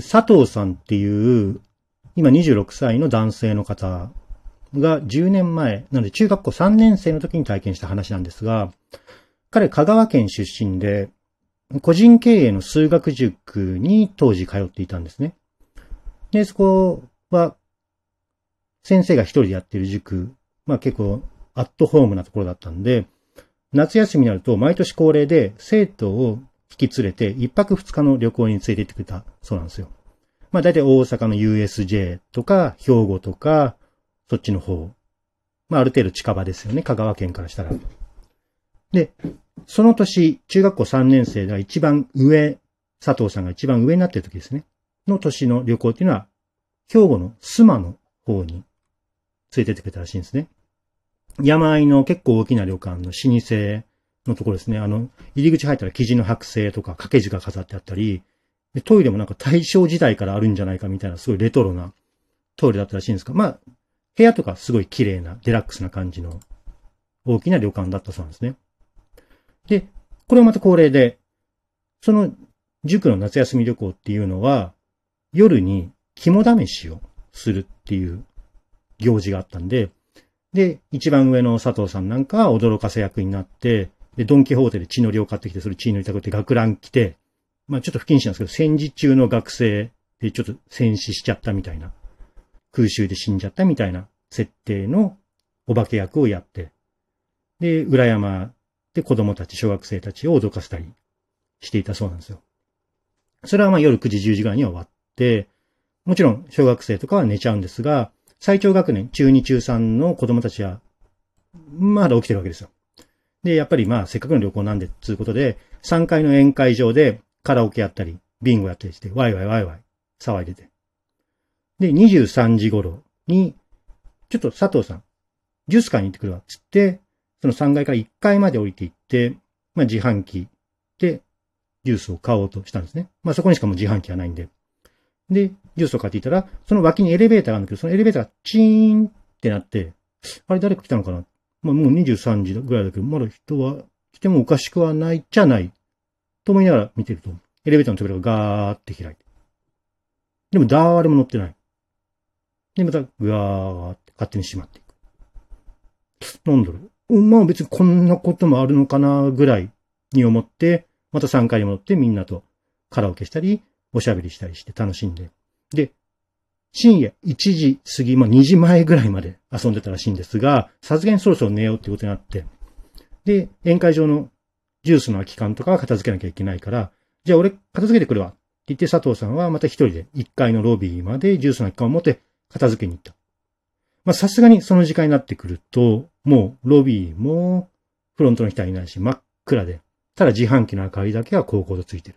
佐藤さんっていう、今26歳の男性の方が10年前、なので中学校3年生の時に体験した話なんですが、彼香川県出身で、個人経営の数学塾に当時通っていたんですね。で、そこは、先生が一人でやってる塾、まあ結構アットホームなところだったんで、夏休みになると毎年恒例で生徒を引き連れて一泊二日の旅行に連れて行ってくれたそうなんですよ。まあ大体大阪の USJ とか兵庫とかそっちの方。まあある程度近場ですよね。香川県からしたら。で、その年、中学校3年生が一番上、佐藤さんが一番上になってる時ですね。の年の旅行っていうのは、兵庫の須磨の方に連れてってくれたらしいんですね。山あいの結構大きな旅館の老舗のところですね。あの、入り口入ったら生地の剥製とか掛け字が飾ってあったり、トイレもなんか大正時代からあるんじゃないかみたいなすごいレトロなトイレだったらしいんですが、まあ、部屋とかすごい綺麗なデラックスな感じの大きな旅館だったそうなんですね。で、これはまた恒例で、その塾の夏休み旅行っていうのは、夜に肝試しをするっていう行事があったんで、で、一番上の佐藤さんなんかは驚かせ役になって、で、ドンキホーテで血のりを買ってきて、それ血のりたくって学ラン着て、まあちょっと不謹慎なんですけど、戦時中の学生でちょっと戦死しちゃったみたいな、空襲で死んじゃったみたいな設定のお化け役をやって、で、裏山で子供たち、小学生たちを脅かしたりしていたそうなんですよ。それはまあ夜9時10時ぐらいには終わって、もちろん小学生とかは寝ちゃうんですが、最長学年、中2中3の子供たちは、まだ起きてるわけですよ。で、やっぱりまあ、せっかくの旅行なんで、つうことで、3階の宴会場でカラオケやったり、ビンゴやったりして、ワイワイワイワイ騒いでて。で、23時頃に、ちょっと佐藤さん、ジュース買いに行ってくるわ、つって、その3階から1階まで降りていって、まあ自販機でジュースを買おうとしたんですね。まあそこにしかも自販機はないんで。で、ジュースを買っていたら、その脇にエレベーターがあるんだけど、そのエレベーターがチーンってなって、あれ誰か来たのかなまあもう23時ぐらいだけど、まだ人は来てもおかしくはないじゃない。と思いながら見てると、エレベーターの扉がガーって開いて。でも誰も乗ってない。で、またガーって勝手に閉まっていく。なんだろう。まあ別にこんなこともあるのかなぐらいに思って、また3階に戻ってみんなとカラオケしたり、おしゃべりしたりして楽しんで。で、深夜1時過ぎ、まあ2時前ぐらいまで遊んでたらしいんですが、さすがにそろそろ寝ようってことになって、で、宴会場のジュースの空き缶とかは片付けなきゃいけないから、じゃあ俺片付けてくるわって言って佐藤さんはまた一人で1階のロビーまでジュースの空き缶を持って片付けに行った。まさすがにその時間になってくると、もうロビーもフロントの人はいないし真っ暗で、ただ自販機の明かりだけは高校とついてる。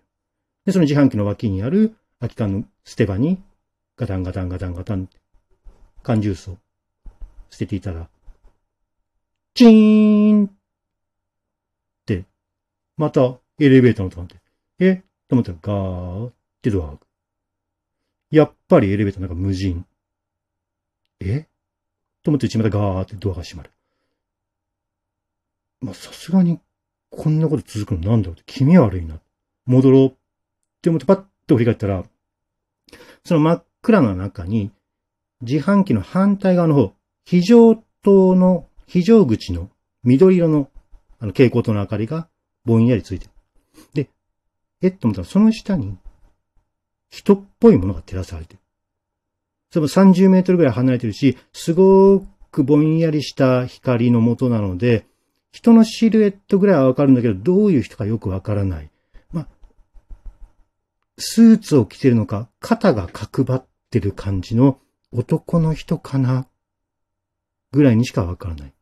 で、その自販機の脇にある空き缶の捨て場にガタンガタンガタンガタン缶ジュースを捨てていたら、チーンって、またエレベーターの音がって、え？と思ったらガーってドアが開く。やっぱりエレベーターなんか無人。え？と思ってうちまたガーってドアが閉まる。まあ、さすがに、こんなこと続くのなんだろうって気味悪いな。戻ろうって思ってパッと振り返ったら、その真っ暗な中に、自販機の反対側の方、非常灯の、非常口の緑色の、あの、蛍光灯の明かりがぼんやりついてる。で、えっと思ったら、その下に、人っぽいものが照らされてる。それも30メートルぐらい離れてるし、すごくぼんやりした光の元なので、人のシルエットぐらいはわかるんだけど、どういう人かよくわからない。まあ、スーツを着てるのか、肩が角張ってる感じの男の人かな？ぐらいにしかわからない。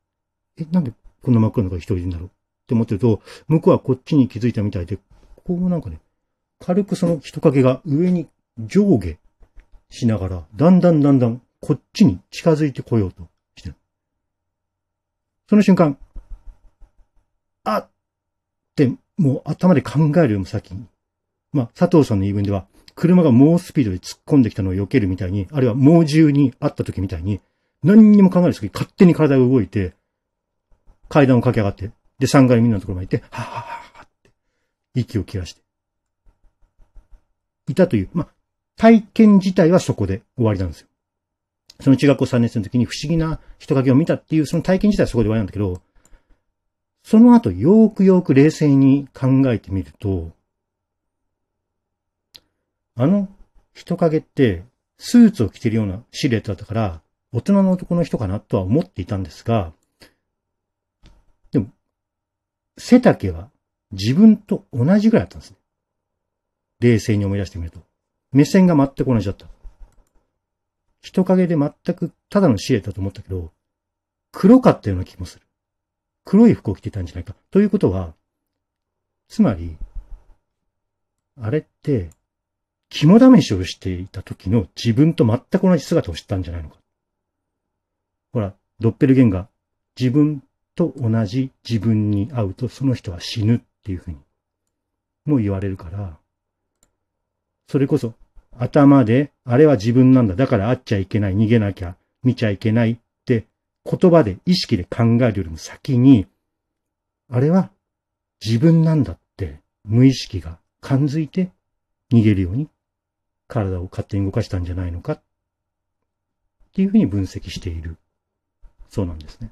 え、なんでこんな真っ暗なのが一人いるんだろう？って思ってると、向こうはこっちに気づいたみたいで、こうなんかね、軽くその人影が上に上下しながら、だんだんだんだんこっちに近づいてこようとしてる。その瞬間、あって、もう頭で考えるよりも先に、まあ、佐藤さんの言い分では、車が猛スピードで突っ込んできたのを避けるみたいに、あるいは猛獣に会った時みたいに、何にも考えるすぎ勝手に体が動いて、階段を駆け上がって、で、3階みんなのところまで行って、ははははって、息を切らして。いたという、まあ、体験自体はそこで終わりなんですよ。その中学校3年生の時に不思議な人影を見たっていうその体験自体はそこで終わりなんだけど、その後よーくよーく冷静に考えてみると、あの人影ってスーツを着てるようなシルエットだったから、大人の男の人かなとは思っていたんですが、でも、背丈は自分と同じぐらいだったんですね。冷静に思い出してみると。目線が全く同じだった。人影で全くただのシルエットだと思ったけど、黒かったような気もする。黒い服を着てたんじゃないか。ということは、つまり、あれって、肝試しをしていた時の自分と全く同じ姿を知ったんじゃないのか。ほら、ドッペルゲンガー、自分と同じ自分に会うとその人は死ぬっていうふうにも言われるから、それこそ頭で、あれは自分なんだ。だから会っちゃいけない。逃げなきゃ。見ちゃいけないって言葉で意識で考えるよりも先に、あれは自分なんだって無意識が感づいて逃げるように体を勝手に動かしたんじゃないのかっていうふうに分析しているそうなんですね。